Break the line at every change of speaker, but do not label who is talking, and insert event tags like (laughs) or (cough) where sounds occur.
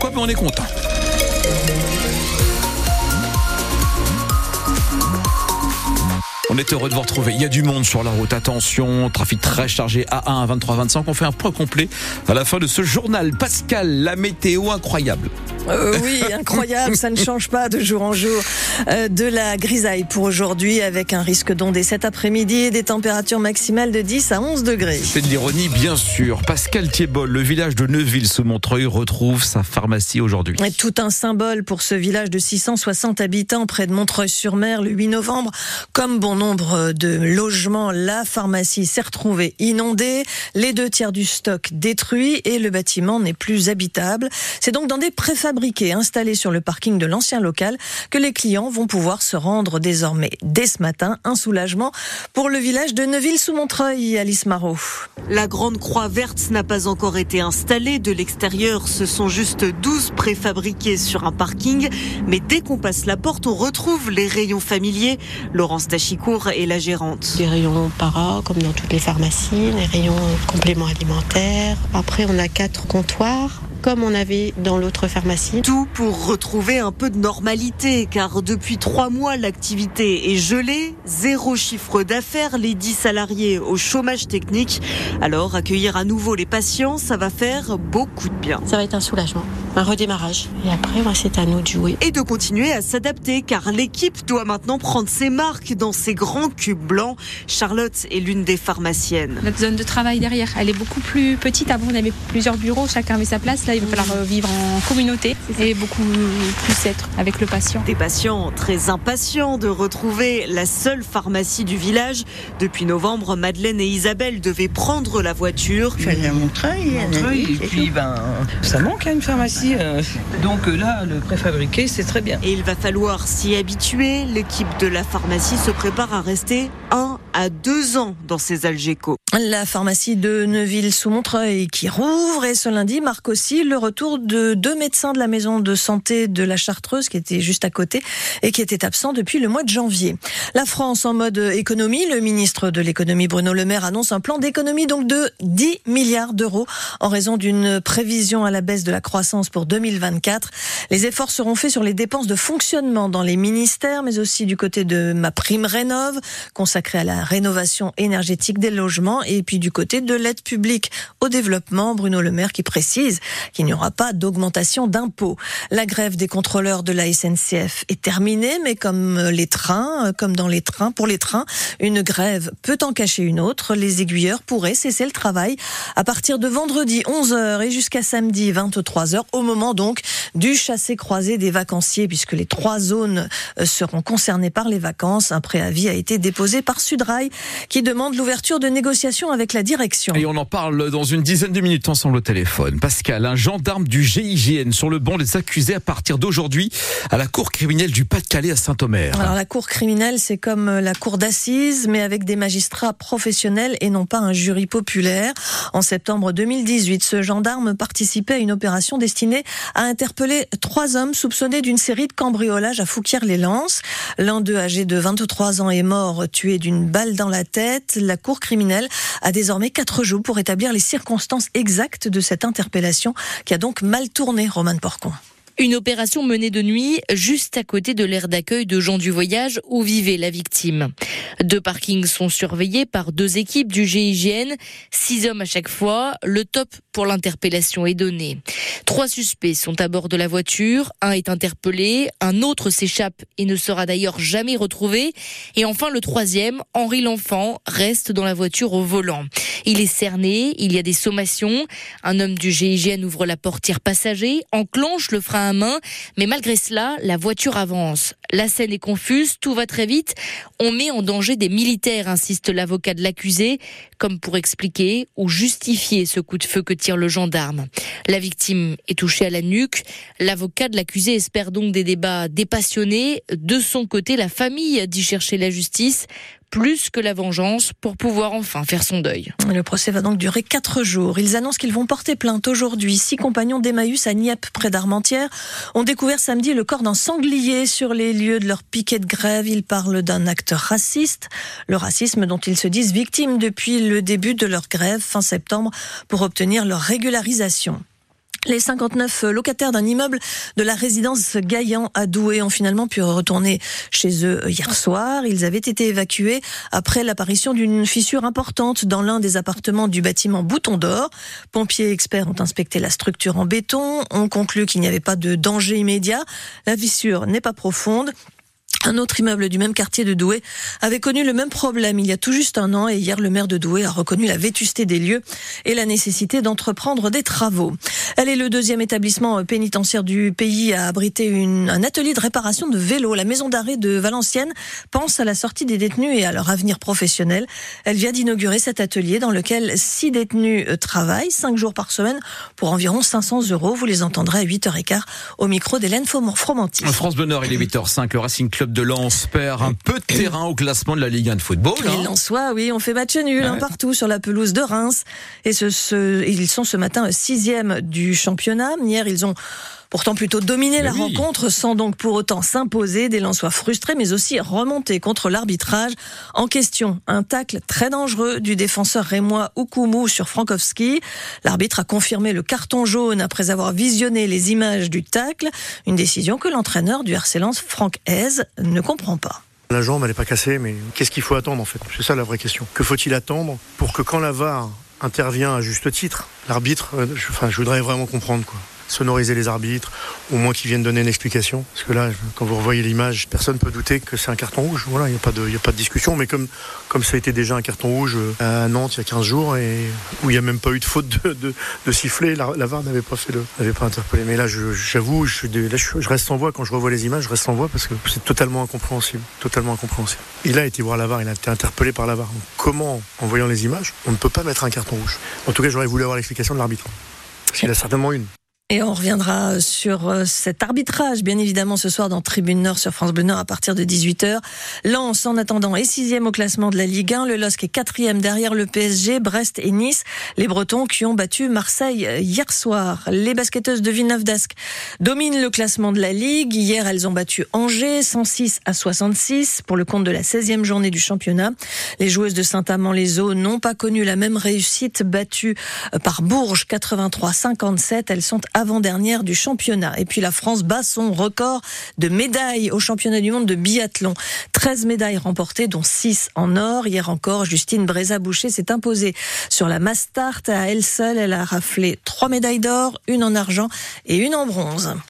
pourquoi, mais on est content. On est heureux de vous retrouver. Il y a du monde sur la route. Attention, trafic très chargé A1 à 23-25. On fait un point complet à la fin de ce journal. Pascal, la météo incroyable.
Euh, oui, (laughs) incroyable, ça ne change pas de jour en jour. Euh, de la grisaille pour aujourd'hui avec un risque d'ondée cet après-midi et des températures maximales de 10 à 11 degrés.
C'est de l'ironie, bien sûr. Pascal Thiebol, le village de Neuville sous Montreuil, retrouve sa pharmacie aujourd'hui.
Tout un symbole pour ce village de 660 habitants près de Montreuil-sur-Mer le 8 novembre. Comme bon nombre de logements, la pharmacie s'est retrouvée inondée, les deux tiers du stock détruit et le bâtiment n'est plus habitable. C'est donc dans des préfabriqués installés sur le parking de l'ancien local que les clients vont pouvoir se rendre désormais dès ce matin. Un soulagement pour le village de Neuville-sous-Montreuil, Alice Marot.
La grande croix verte n'a pas encore été installée. De l'extérieur, ce sont juste 12 préfabriqués sur un parking. Mais dès qu'on passe la porte, on retrouve les rayons familiers. Laurence Tachicourt est la gérante.
Des rayons para, comme dans toutes les pharmacies, des rayons compléments alimentaires. Après, on a quatre comptoirs comme on avait dans l'autre pharmacie.
Tout pour retrouver un peu de normalité, car depuis trois mois, l'activité est gelée, zéro chiffre d'affaires, les dix salariés au chômage technique. Alors, accueillir à nouveau les patients, ça va faire beaucoup de bien.
Ça va être un soulagement, un redémarrage. Et après, c'est à nous de jouer.
Et de continuer à s'adapter, car l'équipe doit maintenant prendre ses marques dans ces grands cubes blancs. Charlotte est l'une des pharmaciennes.
Notre zone de travail derrière, elle est beaucoup plus petite. Avant, on avait plusieurs bureaux, chacun avait sa place il va falloir vivre en communauté et beaucoup plus être avec le patient.
Des patients très impatients de retrouver la seule pharmacie du village. Depuis novembre, Madeleine et Isabelle devaient prendre la voiture.
Je suis à Montreuil.
Montreuil et puis ben, ça manque à une pharmacie. Euh. Donc là, le préfabriqué, c'est très bien.
Et il va falloir s'y habituer. L'équipe de la pharmacie se prépare à rester un à deux ans dans ces Algeco.
La pharmacie de Neuville-sous-Montreuil qui rouvre et ce lundi marque aussi le retour de deux médecins de la maison de santé de la Chartreuse qui étaient juste à côté et qui étaient absents depuis le mois de janvier. La France en mode économie, le ministre de l'économie Bruno Le Maire annonce un plan d'économie donc de 10 milliards d'euros en raison d'une prévision à la baisse de la croissance pour 2024. Les efforts seront faits sur les dépenses de fonctionnement dans les ministères mais aussi du côté de ma prime consacrée à la rénovation énergétique des logements et puis du côté de l'aide publique au développement Bruno Le Maire qui précise qu'il n'y aura pas d'augmentation d'impôts. La grève des contrôleurs de la SNCF est terminée, mais comme les trains, comme dans les trains, pour les trains, une grève peut en cacher une autre. Les aiguilleurs pourraient cesser le travail à partir de vendredi 11h et jusqu'à samedi 23h, au moment donc du chassé-croisé des vacanciers, puisque les trois zones euh, seront concernées par les vacances. Un préavis a été déposé par Sudrail, qui demande l'ouverture de négociations avec la direction.
Et on en parle dans une dizaine de minutes ensemble au téléphone. Pascal, un gendarme du GIGN sur le banc des accusés à partir d'aujourd'hui à la cour criminelle du Pas-de-Calais à Saint-Omer.
Alors la cour criminelle, c'est comme la cour d'assises, mais avec des magistrats professionnels et non pas un jury populaire. En septembre 2018, ce gendarme participait à une opération destinée à interpeller trois hommes soupçonnés d'une série de cambriolages à Fouquier-les-Lances. L'un d'eux, âgé de 23 ans, est mort tué d'une balle dans la tête. La cour criminelle a désormais quatre jours pour établir les circonstances exactes de cette interpellation qui a donc mal tourné, Roman Porcon.
Une opération menée de nuit juste à côté de l'aire d'accueil de gens du voyage où vivait la victime. Deux parkings sont surveillés par deux équipes du GIGN, six hommes à chaque fois. Le top pour l'interpellation est donné. Trois suspects sont à bord de la voiture, un est interpellé, un autre s'échappe et ne sera d'ailleurs jamais retrouvé. Et enfin le troisième, Henri L'Enfant, reste dans la voiture au volant. Il est cerné, il y a des sommations. Un homme du GIGN ouvre la portière passager, enclenche le frein main, mais malgré cela, la voiture avance. La scène est confuse, tout va très vite. On met en danger des militaires, insiste l'avocat de l'accusé, comme pour expliquer ou justifier ce coup de feu que tire le gendarme. La victime est touchée à la nuque. L'avocat de l'accusé espère donc des débats dépassionnés. De son côté, la famille dit chercher la justice plus que la vengeance pour pouvoir enfin faire son deuil.
Le procès va donc durer quatre jours. Ils annoncent qu'ils vont porter plainte aujourd'hui. Six compagnons d'Emmaüs à Nieppe, près d'Armentières, ont découvert samedi le corps d'un sanglier sur les lieux de leur piquet de grève. Ils parlent d'un acte raciste, le racisme dont ils se disent victimes depuis le début de leur grève fin septembre pour obtenir leur régularisation. Les 59 locataires d'un immeuble de la résidence Gaillan à Douai ont finalement pu retourner chez eux hier soir. Ils avaient été évacués après l'apparition d'une fissure importante dans l'un des appartements du bâtiment Bouton d'Or. Pompiers experts ont inspecté la structure en béton, ont conclu qu'il n'y avait pas de danger immédiat. La fissure n'est pas profonde. Un autre immeuble du même quartier de Douai avait connu le même problème il y a tout juste un an et hier le maire de Douai a reconnu la vétusté des lieux et la nécessité d'entreprendre des travaux. Elle est le deuxième établissement pénitentiaire du pays à abriter une, un atelier de réparation de vélos. La maison d'arrêt de Valenciennes pense à la sortie des détenus et à leur avenir professionnel. Elle vient d'inaugurer cet atelier dans lequel six détenus travaillent cinq jours par semaine pour environ 500 euros. Vous les entendrez à 8h15 au micro d'Hélène Fromanti.
France il est 8h05. Le Racing Club de Lens perd un peu de terrain au classement de la Ligue 1 de football.
Hein. Les Lensois, oui, on fait match nul hein, partout sur la pelouse de Reims. Et ce, ce, ils sont ce matin sixième du championnat. Hier, ils ont pourtant plutôt dominé la oui. rencontre sans donc pour autant s'imposer. Des Lensois frustrés mais aussi remontés contre l'arbitrage. En question, un tacle très dangereux du défenseur rémois Oukoumou sur Frankowski. L'arbitre a confirmé le carton jaune après avoir visionné les images du tacle. Une décision que l'entraîneur du RC Lens, Franck Hez, ne comprend pas.
La jambe, elle n'est pas cassée, mais qu'est-ce qu'il faut attendre en fait? C'est ça la vraie question. Que faut-il attendre pour que quand la VAR intervient à juste titre, l'arbitre, je, enfin, je voudrais vraiment comprendre quoi sonoriser les arbitres, au moins qu'ils viennent donner une explication. Parce que là, quand vous revoyez l'image, personne ne peut douter que c'est un carton rouge. Voilà, il n'y a, pas de, a pas de discussion. Mais comme, comme ça a été déjà un carton rouge à Nantes il y a 15 jours, et où il n'y a même pas eu de faute de, de, de sifflet, la, VAR n'avait pas fait le, n'avait pas interpellé. Mais là, j'avoue, je, je, je, reste sans voix quand je revois les images, je reste sans voix parce que c'est totalement incompréhensible. Totalement incompréhensible. Il a été voir la VAR, il a été interpellé par la VAR. Comment, en voyant les images, on ne peut pas mettre un carton rouge? En tout cas, j'aurais voulu avoir l'explication de l'arbitre. Parce qu'il a certainement une.
Et on reviendra sur cet arbitrage, bien évidemment, ce soir dans Tribune Nord sur France Bleu Nord à partir de 18h. Lens, en attendant, est sixième au classement de la Ligue 1. Le LOSC est quatrième derrière le PSG, Brest et Nice. Les Bretons qui ont battu Marseille hier soir. Les basketteuses de Villeneuve d'Ascq dominent le classement de la Ligue. Hier, elles ont battu Angers, 106 à 66 pour le compte de la 16e journée du championnat. Les joueuses de Saint-Amand-les-Eaux n'ont pas connu la même réussite, battues par Bourges 83-57. Elles sont avant-dernière du championnat. Et puis la France bat son record de médailles au championnat du monde de biathlon. 13 médailles remportées, dont 6 en or. Hier encore, Justine Bréza-Boucher s'est imposée sur la Mastart. À elle seule, elle a raflé 3 médailles d'or, une en argent et une en bronze.